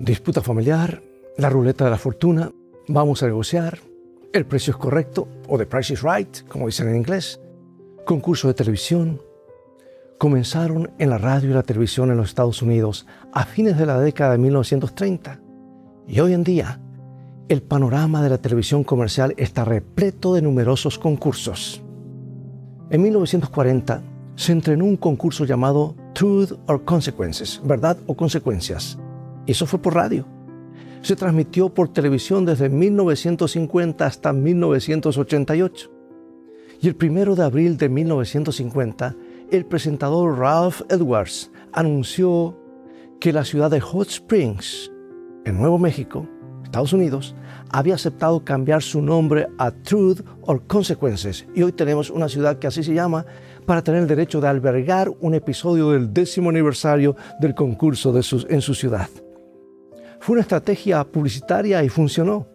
Disputa familiar, la ruleta de la fortuna, vamos a negociar, el precio es correcto, o the price is right, como dicen en inglés, concurso de televisión, comenzaron en la radio y la televisión en los Estados Unidos a fines de la década de 1930. Y hoy en día, el panorama de la televisión comercial está repleto de numerosos concursos. En 1940 se entrenó un concurso llamado Truth or Consequences, verdad o consecuencias, eso fue por radio. Se transmitió por televisión desde 1950 hasta 1988. Y el primero de abril de 1950, el presentador Ralph Edwards anunció que la ciudad de Hot Springs, en Nuevo México, Estados Unidos, había aceptado cambiar su nombre a Truth or Consequences. Y hoy tenemos una ciudad que así se llama para tener el derecho de albergar un episodio del décimo aniversario del concurso de en su ciudad. Fue una estrategia publicitaria y funcionó.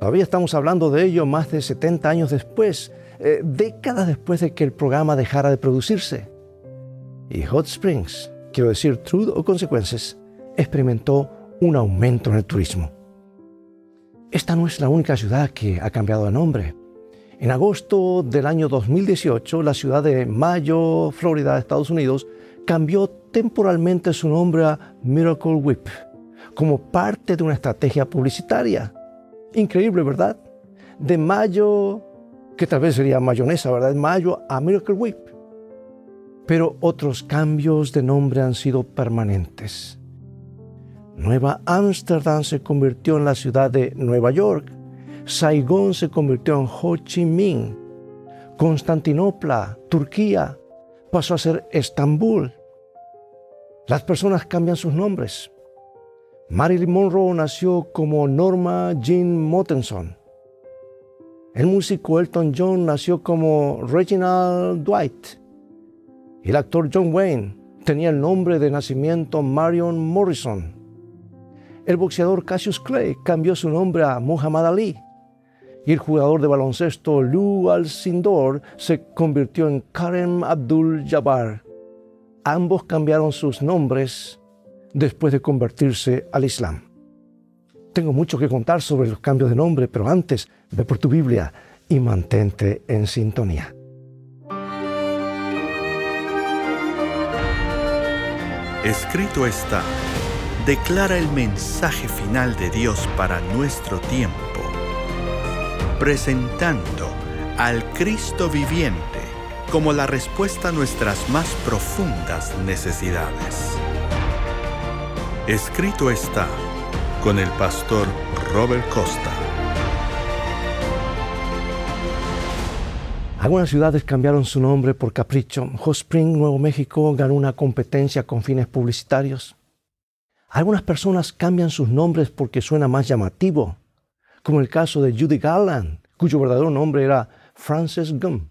Todavía estamos hablando de ello más de 70 años después, eh, décadas después de que el programa dejara de producirse. Y Hot Springs, quiero decir Truth o Consecuencias, experimentó un aumento en el turismo. Esta no es la única ciudad que ha cambiado de nombre. En agosto del año 2018, la ciudad de Mayo, Florida, Estados Unidos, cambió temporalmente su nombre a Miracle Whip como parte de una estrategia publicitaria. Increíble, ¿verdad? De mayo, que tal vez sería mayonesa, ¿verdad? De mayo a Miracle Whip. Pero otros cambios de nombre han sido permanentes. Nueva Ámsterdam se convirtió en la ciudad de Nueva York. Saigón se convirtió en Ho Chi Minh. Constantinopla, Turquía, pasó a ser Estambul. Las personas cambian sus nombres. Marilyn Monroe nació como Norma Jean Mottenson. El músico Elton John nació como Reginald Dwight. El actor John Wayne tenía el nombre de nacimiento Marion Morrison. El boxeador Cassius Clay cambió su nombre a Muhammad Ali. Y el jugador de baloncesto Lou Alcindor se convirtió en Karen Abdul Jabbar. Ambos cambiaron sus nombres después de convertirse al Islam. Tengo mucho que contar sobre los cambios de nombre, pero antes ve por tu Biblia y mantente en sintonía. Escrito está, declara el mensaje final de Dios para nuestro tiempo, presentando al Cristo viviente como la respuesta a nuestras más profundas necesidades. Escrito está con el pastor Robert Costa. Algunas ciudades cambiaron su nombre por capricho. Hot Spring, Nuevo México, ganó una competencia con fines publicitarios. Algunas personas cambian sus nombres porque suena más llamativo, como el caso de Judy Garland, cuyo verdadero nombre era Frances Gum.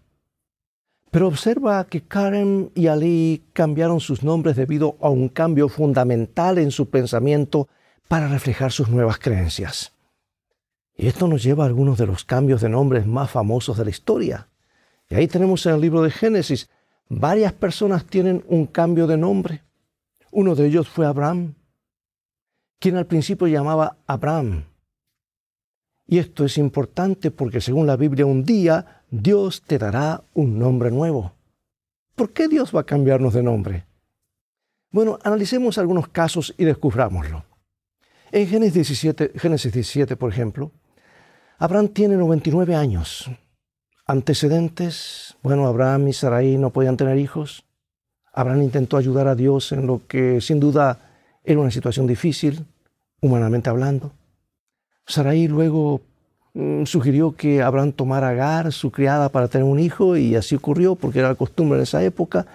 Pero observa que Karen y Ali cambiaron sus nombres debido a un cambio fundamental en su pensamiento para reflejar sus nuevas creencias. Y esto nos lleva a algunos de los cambios de nombres más famosos de la historia. Y ahí tenemos en el libro de Génesis, varias personas tienen un cambio de nombre. Uno de ellos fue Abraham, quien al principio llamaba Abraham. Y esto es importante porque según la Biblia un día Dios te dará un nombre nuevo. ¿Por qué Dios va a cambiarnos de nombre? Bueno, analicemos algunos casos y descubrámoslo. En Génesis 17, Génesis 17, por ejemplo, Abraham tiene 99 años. Antecedentes, bueno, Abraham y Sarai no podían tener hijos. Abraham intentó ayudar a Dios en lo que sin duda era una situación difícil, humanamente hablando. Sarai luego Mm, sugirió que Abraham tomara a Agar, su criada, para tener un hijo, y así ocurrió porque era la costumbre en esa época,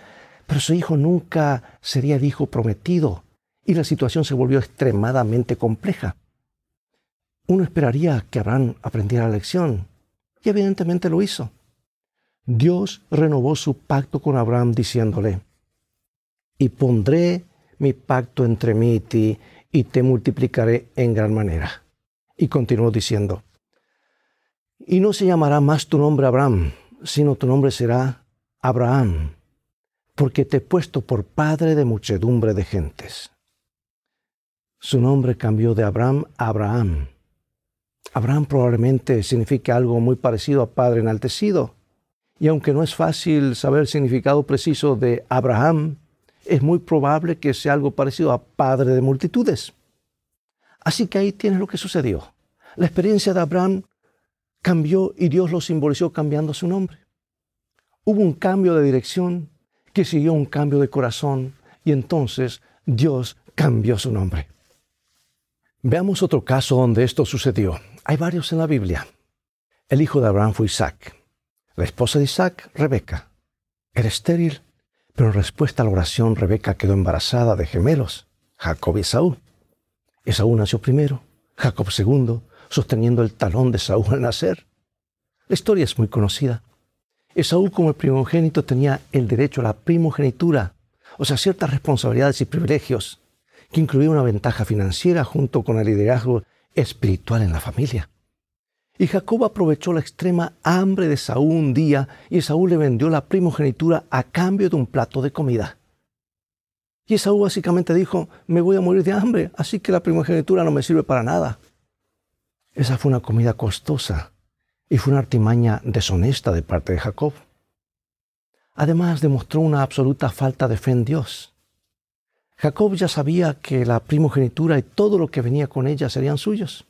pero su hijo nunca sería el hijo prometido, y la situación se volvió extremadamente compleja. Uno esperaría que Abraham aprendiera la lección, y evidentemente lo hizo. Dios renovó su pacto con Abraham diciéndole, y pondré mi pacto entre mí y ti, y te multiplicaré en gran manera. Y continuó diciendo, y no se llamará más tu nombre Abraham, sino tu nombre será Abraham, porque te he puesto por padre de muchedumbre de gentes. su nombre cambió de Abraham a Abraham. Abraham probablemente significa algo muy parecido a Padre enaltecido. Y aunque no es fácil saber el significado preciso de Abraham, es muy probable que sea algo parecido a Padre de multitudes. Así que ahí tienes lo que sucedió. La experiencia de Abraham cambió y Dios lo simbolizó cambiando su nombre. Hubo un cambio de dirección que siguió un cambio de corazón y entonces Dios cambió su nombre. Veamos otro caso donde esto sucedió. Hay varios en la Biblia. El hijo de Abraham fue Isaac. La esposa de Isaac, Rebeca. Era estéril, pero en respuesta a la oración, Rebeca quedó embarazada de gemelos, Jacob y Esaú. Esaú nació primero, Jacob segundo, sosteniendo el talón de Saúl al nacer. La historia es muy conocida. Esaú como el primogénito tenía el derecho a la primogenitura, o sea, ciertas responsabilidades y privilegios, que incluía una ventaja financiera junto con el liderazgo espiritual en la familia. Y Jacob aprovechó la extrema hambre de Saúl un día y Saúl le vendió la primogenitura a cambio de un plato de comida. Y Saúl básicamente dijo, me voy a morir de hambre, así que la primogenitura no me sirve para nada. Esa fue una comida costosa y fue una artimaña deshonesta de parte de Jacob. Además demostró una absoluta falta de fe en Dios. Jacob ya sabía que la primogenitura y todo lo que venía con ella serían suyos.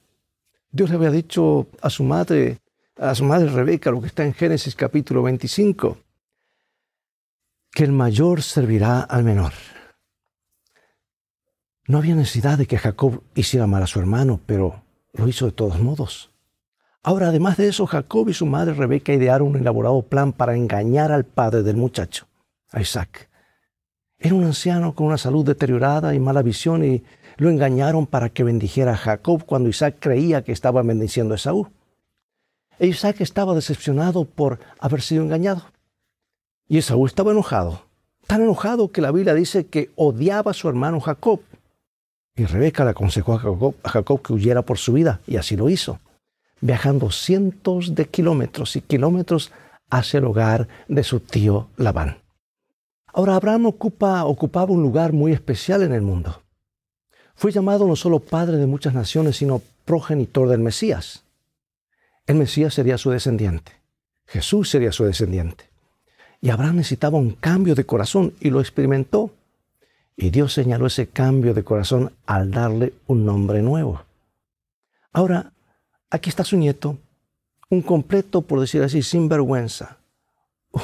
Dios le había dicho a su madre, a su madre Rebeca, lo que está en Génesis capítulo 25, que el mayor servirá al menor. No había necesidad de que Jacob hiciera mal a su hermano, pero lo hizo de todos modos. Ahora, además de eso, Jacob y su madre Rebeca idearon un elaborado plan para engañar al padre del muchacho, a Isaac. Era un anciano con una salud deteriorada y mala visión y lo engañaron para que bendijera a Jacob cuando Isaac creía que estaba bendiciendo a Esaú. E Isaac estaba decepcionado por haber sido engañado. Y Esaú estaba enojado, tan enojado que la Biblia dice que odiaba a su hermano Jacob. Y Rebeca le aconsejó a Jacob, que huyera por su vida, y así lo hizo viajando cientos de kilómetros y kilómetros hacia el hogar de su tío Labán. Ahora Abraham ocupa, ocupaba un lugar muy especial en el mundo. Fue llamado no solo padre de muchas naciones, sino progenitor del Mesías. El Mesías sería su descendiente. Jesús sería su descendiente. Y Abraham necesitaba un cambio de corazón y lo experimentó. Y Dios señaló ese cambio de corazón al darle un nombre nuevo. Ahora, Aquí está su nieto, un completo, por decir así, sinvergüenza,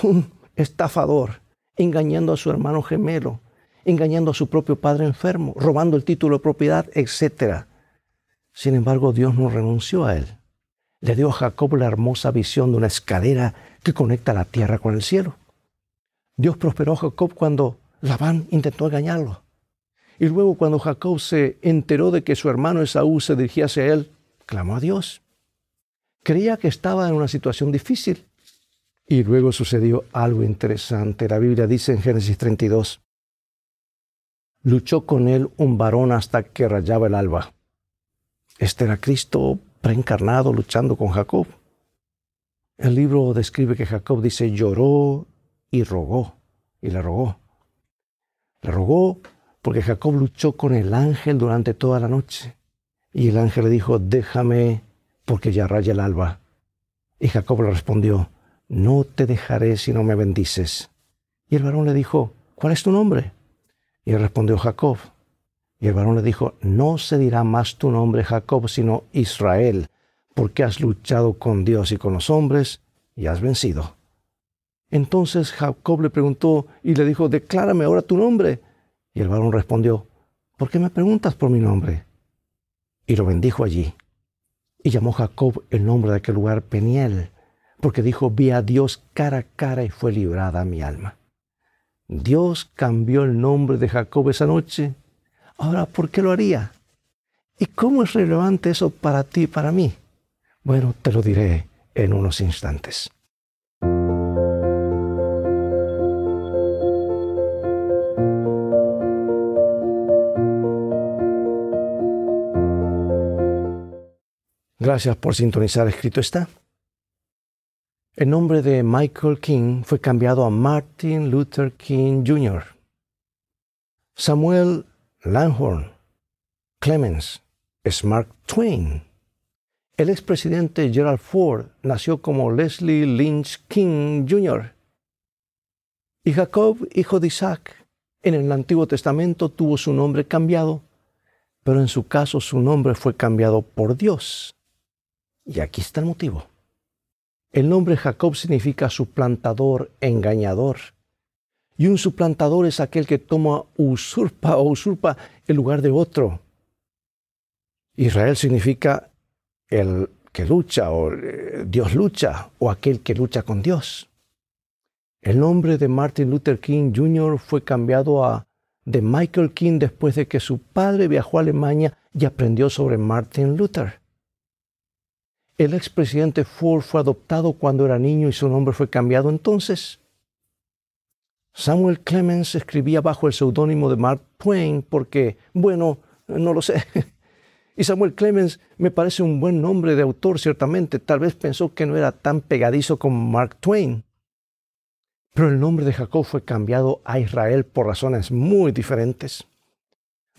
un estafador, engañando a su hermano gemelo, engañando a su propio padre enfermo, robando el título de propiedad, etc. Sin embargo, Dios no renunció a él. Le dio a Jacob la hermosa visión de una escalera que conecta la tierra con el cielo. Dios prosperó a Jacob cuando Labán intentó engañarlo. Y luego cuando Jacob se enteró de que su hermano Esaú se dirigía hacia él, clamó a Dios. Creía que estaba en una situación difícil. Y luego sucedió algo interesante. La Biblia dice en Génesis 32, luchó con él un varón hasta que rayaba el alba. Este era Cristo preencarnado luchando con Jacob. El libro describe que Jacob dice lloró y rogó, y le rogó. Le rogó porque Jacob luchó con el ángel durante toda la noche. Y el ángel le dijo, déjame porque ya raya el alba. Y Jacob le respondió, no te dejaré si no me bendices. Y el varón le dijo, ¿cuál es tu nombre? Y él respondió, Jacob. Y el varón le dijo, no se dirá más tu nombre Jacob, sino Israel, porque has luchado con Dios y con los hombres y has vencido. Entonces Jacob le preguntó y le dijo, declárame ahora tu nombre. Y el varón respondió, ¿por qué me preguntas por mi nombre? y lo bendijo allí. Y llamó Jacob el nombre de aquel lugar Peniel, porque dijo, vi a Dios cara a cara y fue librada mi alma. Dios cambió el nombre de Jacob esa noche. Ahora, ¿por qué lo haría? ¿Y cómo es relevante eso para ti y para mí? Bueno, te lo diré en unos instantes. Gracias por sintonizar Escrito está. El nombre de Michael King fue cambiado a Martin Luther King Jr. Samuel Langhorne Clemens es Mark Twain. El expresidente Gerald Ford nació como Leslie Lynch King Jr. Y Jacob, hijo de Isaac, en el Antiguo Testamento tuvo su nombre cambiado, pero en su caso su nombre fue cambiado por Dios. Y aquí está el motivo. El nombre Jacob significa suplantador, engañador. Y un suplantador es aquel que toma usurpa o usurpa el lugar de otro. Israel significa el que lucha o eh, Dios lucha o aquel que lucha con Dios. El nombre de Martin Luther King Jr. fue cambiado a de Michael King después de que su padre viajó a Alemania y aprendió sobre Martin Luther. El expresidente Ford fue adoptado cuando era niño y su nombre fue cambiado entonces. Samuel Clemens escribía bajo el seudónimo de Mark Twain porque, bueno, no lo sé, y Samuel Clemens me parece un buen nombre de autor, ciertamente. Tal vez pensó que no era tan pegadizo como Mark Twain. Pero el nombre de Jacob fue cambiado a Israel por razones muy diferentes.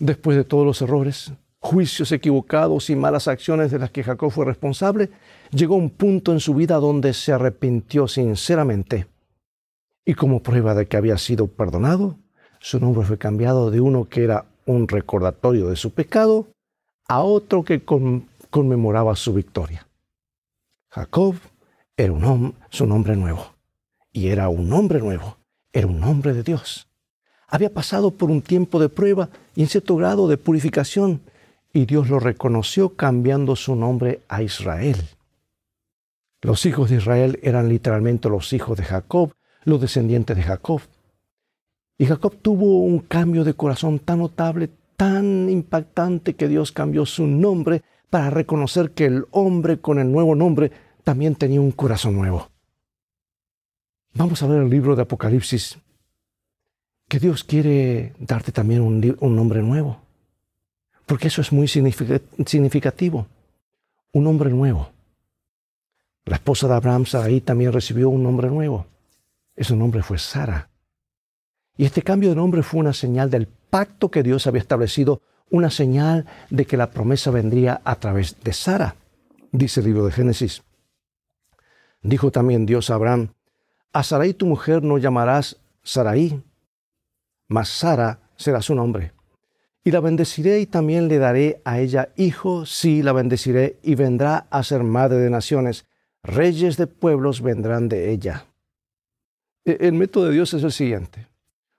Después de todos los errores, juicios equivocados y malas acciones de las que Jacob fue responsable, llegó un punto en su vida donde se arrepintió sinceramente. Y como prueba de que había sido perdonado, su nombre fue cambiado de uno que era un recordatorio de su pecado a otro que conmemoraba su victoria. Jacob era un su nombre nuevo. Y era un hombre nuevo. Era un hombre de Dios. Había pasado por un tiempo de prueba y en cierto grado de purificación, y Dios lo reconoció cambiando su nombre a Israel. Los hijos de Israel eran literalmente los hijos de Jacob, los descendientes de Jacob. Y Jacob tuvo un cambio de corazón tan notable, tan impactante que Dios cambió su nombre para reconocer que el hombre con el nuevo nombre también tenía un corazón nuevo. Vamos a ver el libro de Apocalipsis, que Dios quiere darte también un, nombre nuevo, porque eso es muy significativo, un nombre nuevo. La esposa de Abraham, Sarai, también recibió un nombre nuevo. Ese nombre fue Sara. Y este cambio de nombre fue una señal del pacto que Dios había establecido, una señal de que la promesa vendría a través de Sara, dice el libro de Génesis. Dijo también Dios a Abraham, a Sarai tu mujer no llamarás Sarai, mas Sara será su nombre. Y la bendeciré y también le daré a ella hijo, sí, la bendeciré y vendrá a ser madre de naciones. Reyes de pueblos vendrán de ella. E-, el método de Dios es el siguiente.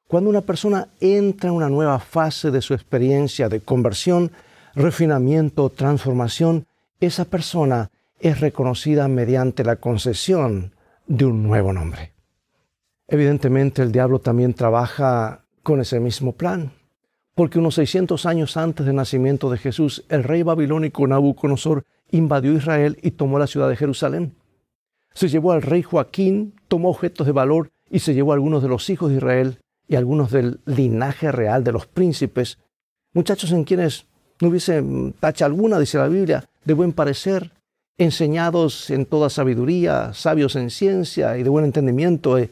Cuando una persona entra en una nueva fase de su experiencia de conversión, refinamiento, transformación, esa persona es reconocida mediante la concesión de un nuevo nombre. Evidentemente el diablo también trabaja con ese mismo plan, porque unos 600 años antes del nacimiento de Jesús, el rey babilónico Nabucodonosor invadió Israel y tomó la ciudad de Jerusalén. Se llevó al rey Joaquín, tomó objetos de valor y se llevó a algunos de los hijos de Israel y algunos del linaje real de los príncipes, muchachos en quienes no hubiese tacha alguna, dice la Biblia, de buen parecer, enseñados en toda sabiduría, sabios en ciencia y de buen entendimiento, eh,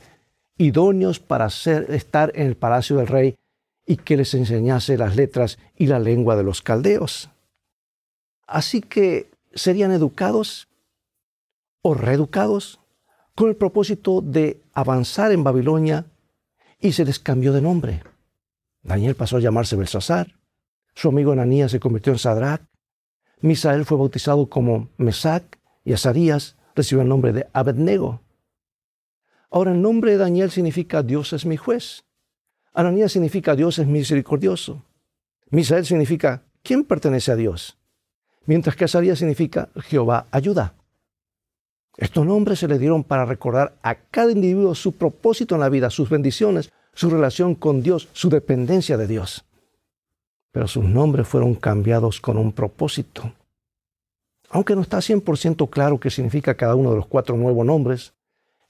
idóneos para estar en el palacio del rey y que les enseñase las letras y la lengua de los caldeos. Así que serían educados o reeducados con el propósito de avanzar en Babilonia y se les cambió de nombre. Daniel pasó a llamarse Belsasar, su amigo Ananías se convirtió en Sadrach, Misael fue bautizado como Mesac y Azarías recibió el nombre de Abednego. Ahora el nombre de Daniel significa Dios es mi juez. Ananías significa Dios es misericordioso. Misael significa ¿quién pertenece a Dios? Mientras que Azarías significa Jehová ayuda. Estos nombres se le dieron para recordar a cada individuo su propósito en la vida, sus bendiciones, su relación con Dios, su dependencia de Dios. Pero sus nombres fueron cambiados con un propósito. Aunque no está 100% claro qué significa cada uno de los cuatro nuevos nombres,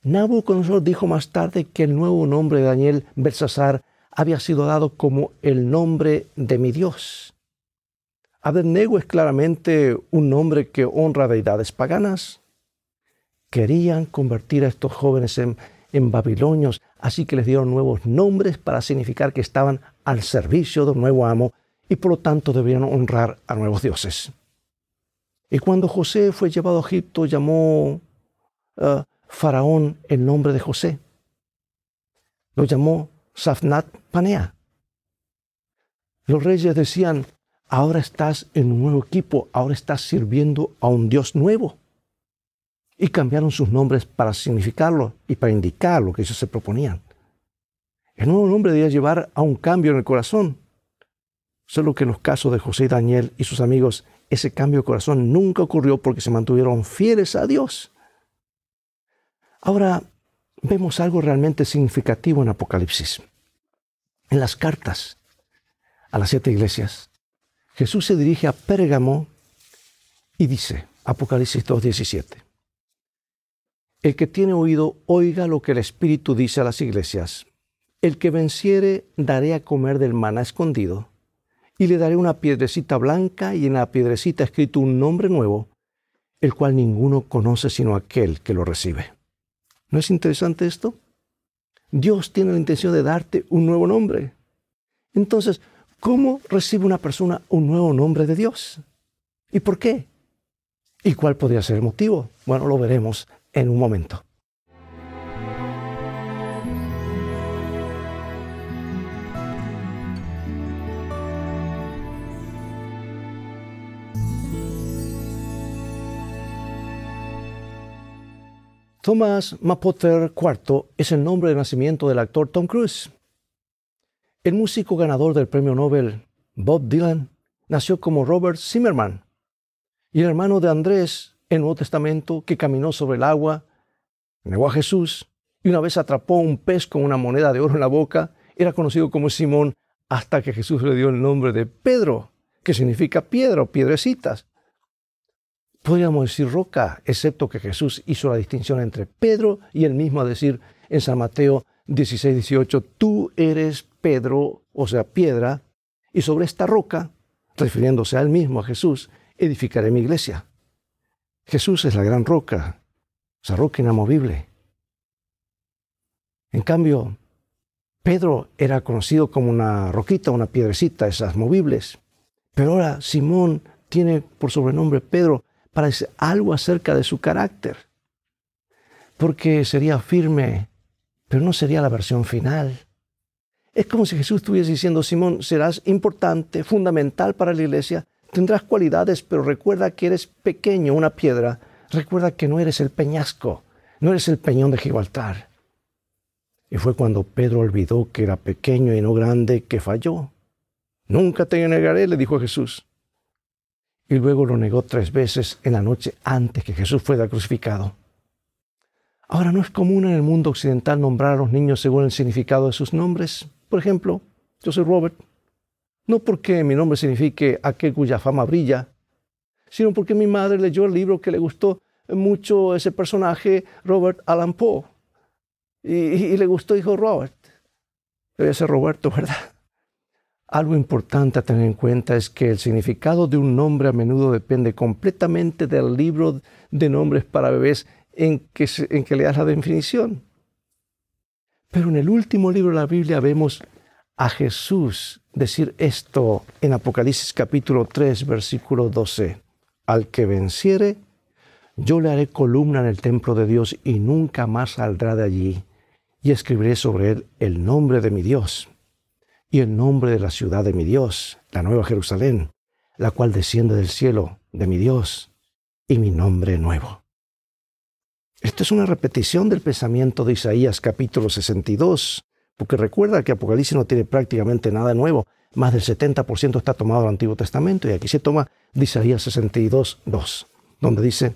Nabucodonosor dijo más tarde que el nuevo nombre de Daniel Belsasar había sido dado como el nombre de mi Dios. Abednego es claramente un nombre que honra deidades paganas, querían convertir a estos jóvenes en, babilonios, así que les dieron nuevos nombres para significar que estaban al servicio de un nuevo amo y por lo tanto debían honrar a nuevos dioses. Y cuando José fue llevado a Egipto, llamó uh, Faraón el nombre de José. Lo llamó Safnat Panea. Los reyes decían, ahora estás en un nuevo equipo, ahora estás sirviendo a un Dios nuevo. Y cambiaron sus nombres para significarlo y para indicar lo que ellos se proponían. El nuevo nombre debía llevar a un cambio en el corazón. Solo que en los casos de José y Daniel y sus amigos, ese cambio de corazón nunca ocurrió porque se mantuvieron fieles a Dios. Ahora vemos algo realmente significativo en Apocalipsis. En las cartas a las siete iglesias, Jesús se dirige a Pérgamo y dice, Apocalipsis 2.17, El que tiene oído, oiga lo que el Espíritu dice a las iglesias. El que venciere, daré a comer del maná escondido y le daré una piedrecita blanca y en la piedrecita escrito un nombre nuevo, el cual ninguno conoce sino aquel que lo recibe. ¿No es interesante esto? Dios tiene la intención de darte un nuevo nombre. Entonces, ¿cómo recibe una persona un nuevo nombre de Dios? ¿Y por qué? ¿Y cuál podría ser el motivo? Bueno, lo veremos en un momento. Thomas Mapotter IV es el nombre de nacimiento del actor Tom Cruise. El músico ganador del premio Nobel, Bob Dylan, nació como Robert Zimmerman. Y el hermano de Andrés, en el Nuevo Testamento, que caminó sobre el agua, negó a Jesús y una vez atrapó un pez con una moneda de oro en la boca, era conocido como Simón hasta que Jesús le dio el nombre de Pedro, que significa piedra o piedrecitas podríamos decir roca, excepto que Jesús hizo la distinción entre Pedro y él mismo a decir en San Mateo 16, 18, tú eres Pedro, o sea, piedra, y sobre esta roca, refiriéndose a él mismo, a Jesús, edificaré mi iglesia. Jesús es la gran roca, esa roca inamovible. En cambio, Pedro era conocido como una roquita, una piedrecita, esas movibles. Pero ahora Simón tiene por sobrenombre Pedro para decir algo acerca de su carácter. Porque sería firme, pero no sería la versión final. Es como si Jesús estuviese diciendo, Simón, serás importante, fundamental para la iglesia, tendrás cualidades, pero recuerda que eres pequeño, una piedra. Recuerda que no eres el peñasco, no eres el peñón de Gibraltar. Y fue cuando Pedro olvidó que era pequeño y no grande que falló. Nunca te negaré, le dijo Jesús y luego lo negó tres veces en la noche antes que Jesús fuera crucificado. Ahora no es común en el mundo occidental nombrar a los niños según el significado de sus nombres. Por ejemplo, yo soy Robert, no porque mi nombre signifique aquel cuya fama brilla, sino porque mi madre leyó el libro que le gustó mucho ese personaje, Robert Allan Poe, y, le gustó, dijo Robert. Debe ser Roberto, ¿verdad? Algo importante a tener en cuenta es que el significado de un nombre a menudo depende completamente del libro de nombres para bebés en que, en que le das la definición. Pero en el último libro de la Biblia vemos a Jesús decir esto en Apocalipsis capítulo 3, versículo 12. Al que venciere, yo le haré columna en el templo de Dios y nunca más saldrá de allí, y escribiré sobre él el nombre de mi Dios y el nombre de la ciudad de mi Dios, la nueva Jerusalén, la cual desciende del cielo de mi Dios, y mi nombre nuevo. Esto es una repetición del pensamiento de Isaías capítulo 62, porque recuerda que Apocalipsis no tiene prácticamente nada nuevo, más del 70% está tomado del Antiguo Testamento, y aquí se toma de Isaías 62, 2, donde dice,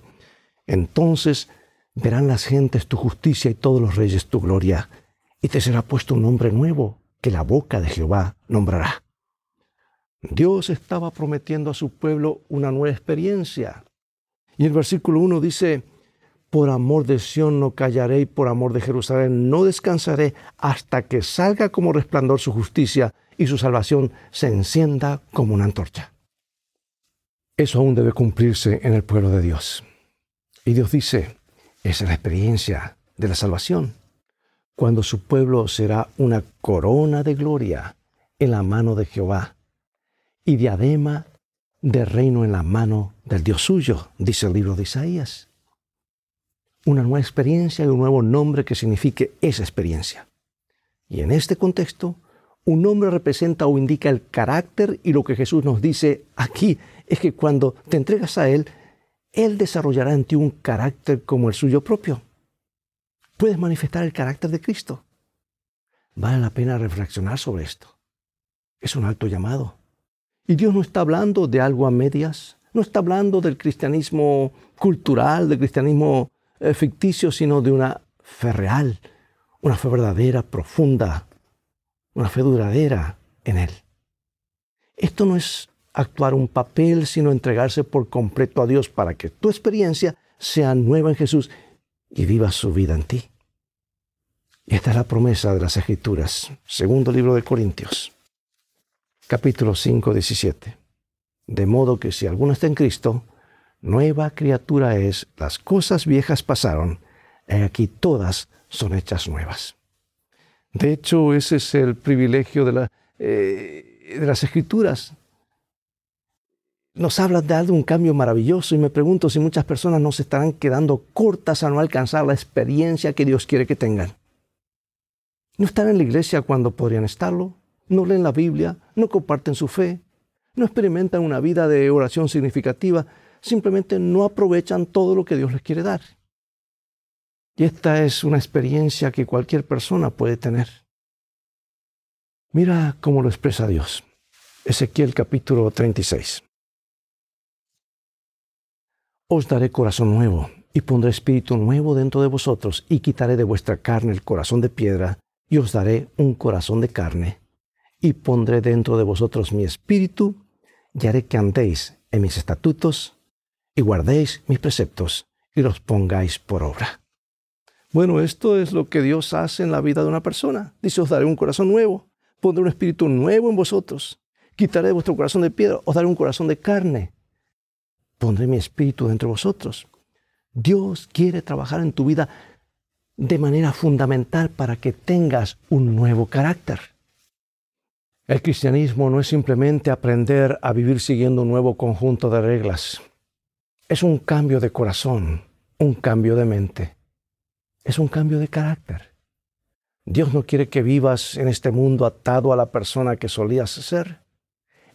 entonces verán las gentes tu justicia y todos los reyes tu gloria, y te será puesto un nombre nuevo que la boca de Jehová nombrará. Dios estaba prometiendo a su pueblo una nueva experiencia. Y el versículo 1 dice, por amor de Sión no callaré y por amor de Jerusalén no descansaré hasta que salga como resplandor su justicia y su salvación se encienda como una antorcha. Eso aún debe cumplirse en el pueblo de Dios. Y Dios dice, esa es la experiencia de la salvación cuando su pueblo será una corona de gloria en la mano de Jehová. y diadema de reino en la mano del Dios suyo, dice el libro de Isaías. Una nueva experiencia y un nuevo nombre que signifique esa experiencia. Y en este contexto, un nombre representa o indica el carácter y lo que Jesús nos dice aquí es que cuando te entregas a Él, Él desarrollará en ti un carácter como el suyo propio. Puedes manifestar el carácter de Cristo. Vale la pena reflexionar sobre esto. Es un alto llamado. Y Dios no está hablando de algo a medias, no está hablando del cristianismo cultural, del cristianismo eh, ficticio, sino de una fe real, una fe verdadera, profunda, una fe duradera en Él. Esto no es actuar un papel, sino entregarse por completo a Dios para que tu experiencia sea nueva en Jesús y viva su vida en ti. Esta es la promesa de las Escrituras, segundo libro de Corintios capítulo 5, 17. De modo que si alguno está en Cristo, nueva criatura es, las cosas viejas pasaron, y aquí todas son hechas nuevas. De hecho, ese es el privilegio de, eh, de las escrituras. Nos habla de algo, un cambio maravilloso y me pregunto si muchas personas no se estarán quedando cortas a no alcanzar la experiencia que Dios quiere que tengan. No están en la iglesia cuando podrían estarlo, no leen la Biblia, no comparten su fe, no experimentan una vida de oración significativa, simplemente no aprovechan todo lo que Dios les quiere dar. Y esta es una experiencia que cualquier persona puede tener. Mira cómo lo expresa Dios. Ezequiel capítulo 36. Os daré corazón nuevo y pondré espíritu nuevo dentro de vosotros y quitaré de vuestra carne el corazón de piedra y os daré un corazón de carne y pondré dentro de vosotros mi espíritu, y haré que andéis en mis estatutos, y guardéis mis preceptos, y los pongáis por obra. Bueno, esto es lo que Dios hace en la vida de una persona. Dice, os daré un corazón nuevo, pondré un espíritu nuevo en vosotros, quitaré de vuestro corazón de piedra, os daré un corazón de carne, pondré mi espíritu dentro de vosotros. Dios quiere trabajar en tu vida de manera fundamental para que tengas un nuevo carácter. El cristianismo no es simplemente aprender a vivir siguiendo un nuevo conjunto de reglas. Es un cambio de corazón, un cambio de mente. Es un cambio de carácter. Dios no quiere que vivas en este mundo atado a la persona que solías ser.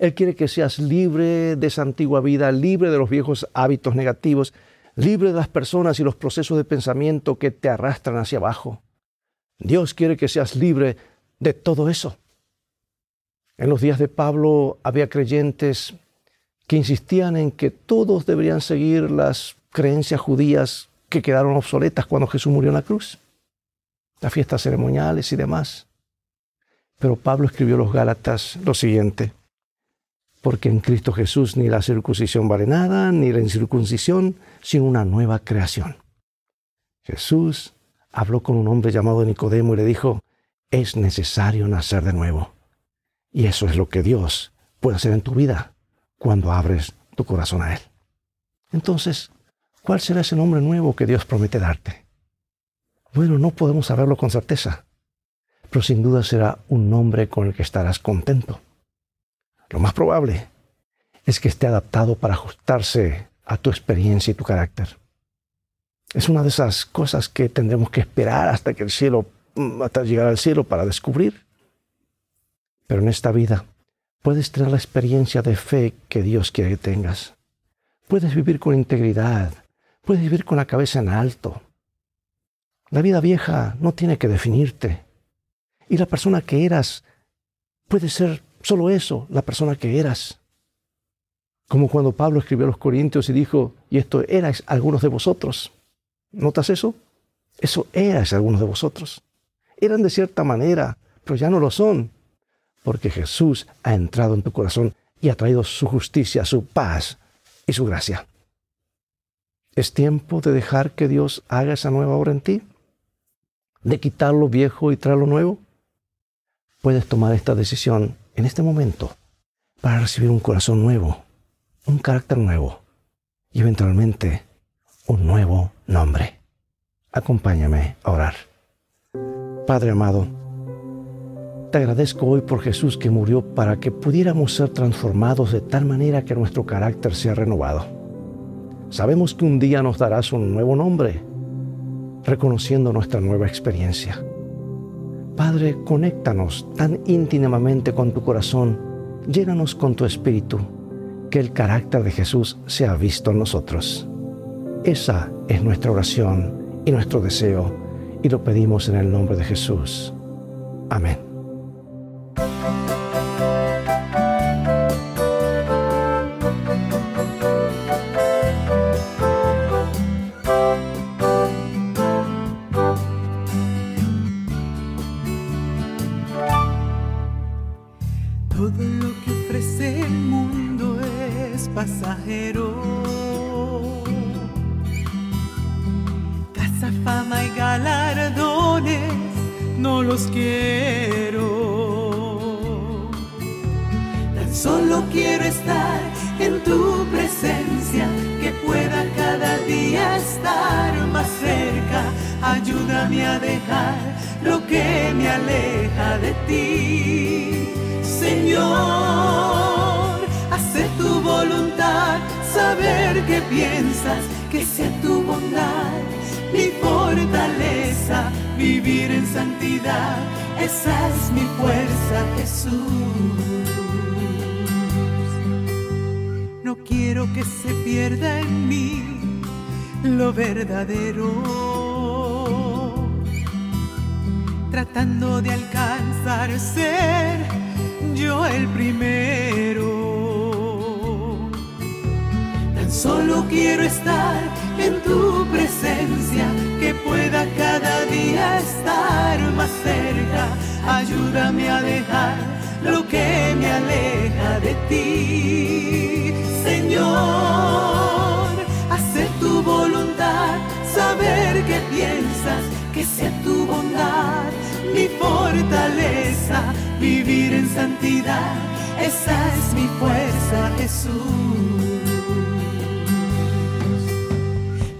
Él quiere que seas libre de esa antigua vida, libre de los viejos hábitos negativos, libre de las personas y los procesos de pensamiento que te arrastran hacia abajo. Dios quiere que seas libre de todo eso. En los días de Pablo había creyentes que insistían en que todos deberían seguir las creencias judías que quedaron obsoletas cuando Jesús murió en la cruz, las fiestas ceremoniales y demás. Pero Pablo escribió a los Gálatas lo siguiente, porque en Cristo Jesús ni la circuncisión vale nada, ni la incircuncisión, sino una nueva creación. Jesús habló con un hombre llamado Nicodemo y le dijo, es necesario nacer de nuevo. Y eso es lo que Dios puede hacer en tu vida cuando abres tu corazón a Él. Entonces, ¿cuál será ese nombre nuevo que Dios promete darte? Bueno, no podemos saberlo con certeza, pero sin duda será un nombre con el que estarás contento. Lo más probable es que esté adaptado para ajustarse a tu experiencia y tu carácter. Es una de esas cosas que tendremos que esperar hasta que el cielo, hasta llegar al cielo para descubrir. Pero en esta vida puedes tener la experiencia de fe que Dios quiere que tengas. Puedes vivir con integridad, puedes vivir con la cabeza en alto. La vida vieja no tiene que definirte. Y la persona que eras puede ser solo eso, la persona que eras. Como cuando Pablo escribió a los Corintios y dijo, y esto erais algunos de vosotros. ¿Notas eso? Eso erais algunos de vosotros. Eran de cierta manera, pero ya no lo son porque Jesús ha entrado en tu corazón y ha traído su justicia, su paz y su gracia. ¿Es tiempo de dejar que Dios haga esa nueva obra en ti? ¿De quitar lo viejo y traer lo nuevo? Puedes tomar esta decisión en este momento para recibir un corazón nuevo, un carácter nuevo y eventualmente un nuevo nombre. Acompáñame a orar. Padre amado, Te agradezco hoy por Jesús que murió para que pudiéramos ser transformados de tal manera que nuestro carácter sea renovado. Sabemos que un día nos darás un nuevo nombre, reconociendo nuestra nueva experiencia. Padre, conéctanos tan íntimamente con tu corazón, llénanos con tu espíritu, que el carácter de Jesús sea visto en nosotros. Esa es nuestra oración y nuestro deseo, y lo pedimos en el nombre de Jesús. Amén. Fama y galardones no los quiero. Tan solo quiero estar en tu presencia, que pueda cada día estar más cerca. Ayúdame a dejar lo que me aleja de ti Señor, hacer tu voluntad, saber que piensas, que sea tu bondad, fortaleza, vivir en santidad, esa es mi fuerza, Jesús. No quiero que se pierda en mí lo verdadero, tratando de alcanzar ser yo el primero. Tan solo quiero estar en tu presencia, estar más cerca. Ayúdame a dejar lo que me aleja de ti, Señor. Hacer tu voluntad, saber que piensas, que sea tu bondad mi fortaleza vivir en santidad, esa es mi fuerza, Jesús.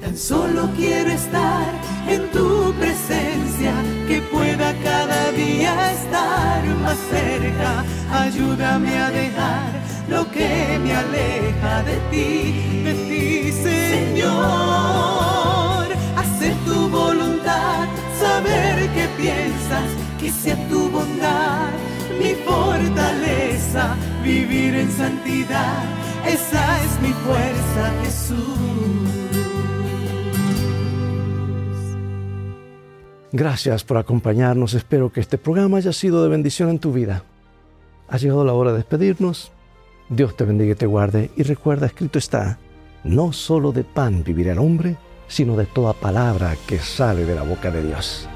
Tan solo quiero estar en tu presencia, que pueda cada día estar más cerca. Ayúdame a dejar lo que me aleja de ti, de ti, Señor. Hacer tu voluntad, saber que piensas, que sea tu bondad mi fortaleza, vivir en santidad, esa es mi fuerza, Jesús. Gracias por acompañarnos, espero que este programa haya sido de bendición en tu vida. Ha llegado la hora de despedirnos. Dios te bendiga y te guarde y recuerda, escrito está, no solo de pan vivirá el hombre, sino de toda palabra que sale de la boca de Dios.